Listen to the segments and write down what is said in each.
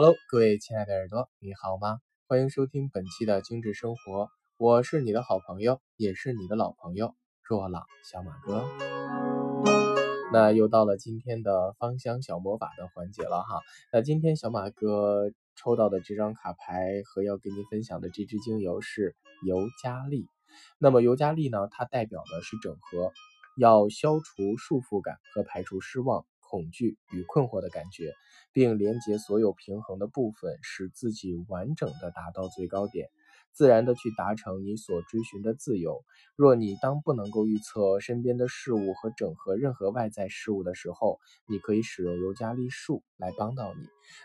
Hello，各位亲爱的耳朵，你好吗？欢迎收听本期的精致生活，我是你的好朋友，也是你的老朋友若朗小马哥。那又到了今天的芳香小魔法的环节了哈。那今天小马哥抽到的这张卡牌和要跟您分享的这支精油是尤加利。那么尤加利呢，它代表的是整合，要消除束缚感和排除失望。恐惧与困惑的感觉，并连接所有平衡的部分，使自己完整的达到最高点。自然的去达成你所追寻的自由。若你当不能够预测身边的事物和整合任何外在事物的时候，你可以使用尤加利树来帮到你。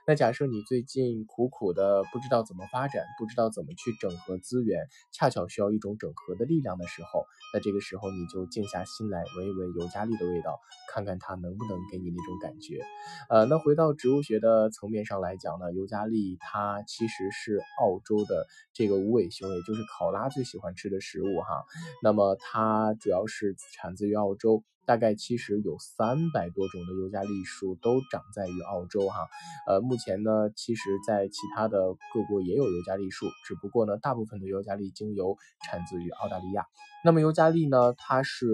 那假设你最近苦苦的不知道怎么发展，不知道怎么去整合资源，恰巧需要一种整合的力量的时候，那这个时候你就静下心来闻一闻尤加利的味道，看看它能不能给你那种感觉。呃，那回到植物学的层面上来讲呢，尤加利它其实是澳洲的这个无尾。熊，也就是考拉最喜欢吃的食物哈。那么它主要是产自于澳洲。大概其实有三百多种的尤加利树都长在于澳洲哈，呃，目前呢，其实在其他的各国也有尤加利树，只不过呢，大部分的尤加利精油产自于澳大利亚。那么尤加利呢，它是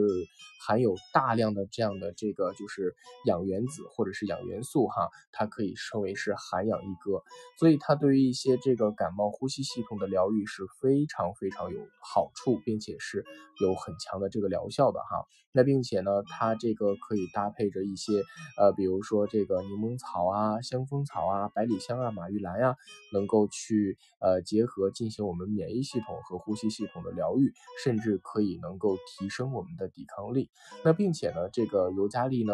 含有大量的这样的这个就是氧原子或者是氧元素哈，它可以称为是含氧一哥，所以它对于一些这个感冒呼吸系统的疗愈是非常非常有好处，并且是有很强的这个疗效的哈。那并且呢。它这个可以搭配着一些，呃，比如说这个柠檬草啊、香蜂草啊、百里香啊、马玉兰呀，能够去呃结合进行我们免疫系统和呼吸系统的疗愈，甚至可以能够提升我们的抵抗力。那并且呢，这个尤加利呢，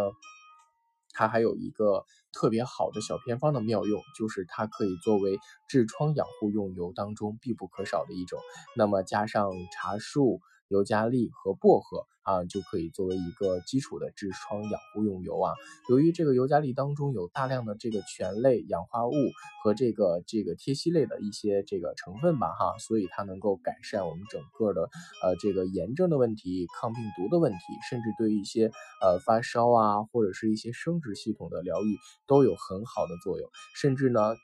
它还有一个特别好的小偏方的妙用，就是它可以作为痔疮养护用油当中必不可少的一种。那么加上茶树。尤加利和薄荷啊，就可以作为一个基础的痔疮养护用油啊。由于这个尤加利当中有大量的这个醛类、氧化物和这个这个萜烯类的一些这个成分吧，哈，所以它能够改善我们整个的呃这个炎症的问题、抗病毒的问题，甚至对于一些呃发烧啊或者是一些生殖系统的疗愈都有很好的作用，甚至呢。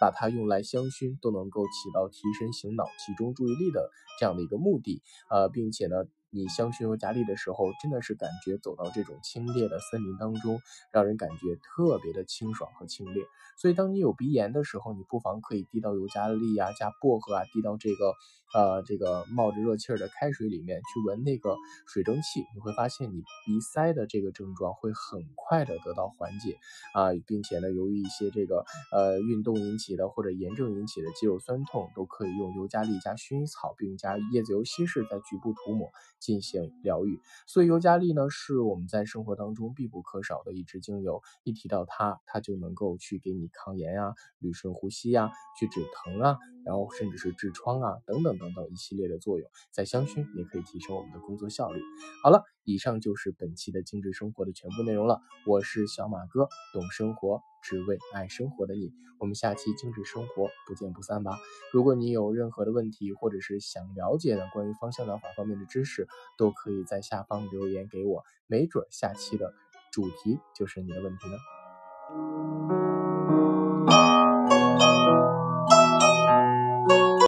把它用来香薰都能够起到提神醒脑、集中注意力的这样的一个目的，呃，并且呢。你香薰尤加利的时候，真的是感觉走到这种清冽的森林当中，让人感觉特别的清爽和清冽。所以，当你有鼻炎的时候，你不妨可以滴到尤加利啊，加薄荷啊，滴到这个呃这个冒着热气儿的开水里面去闻那个水蒸气，你会发现你鼻塞的这个症状会很快的得到缓解啊，并且呢，由于一些这个呃运动引起的或者炎症引起的肌肉酸痛，都可以用尤加利加薰衣草并加椰子油稀释在局部涂抹。进行疗愈，所以尤加利呢是我们在生活当中必不可少的一支精油。一提到它，它就能够去给你抗炎啊、捋顺呼吸啊、去止疼啊，然后甚至是痔疮啊等等等等一系列的作用。在香薰也可以提升我们的工作效率。好了。以上就是本期的精致生活的全部内容了。我是小马哥，懂生活，只为爱生活的你。我们下期精致生活不见不散吧。如果你有任何的问题，或者是想了解的关于芳香疗法方面的知识，都可以在下方留言给我，没准下期的主题就是你的问题呢。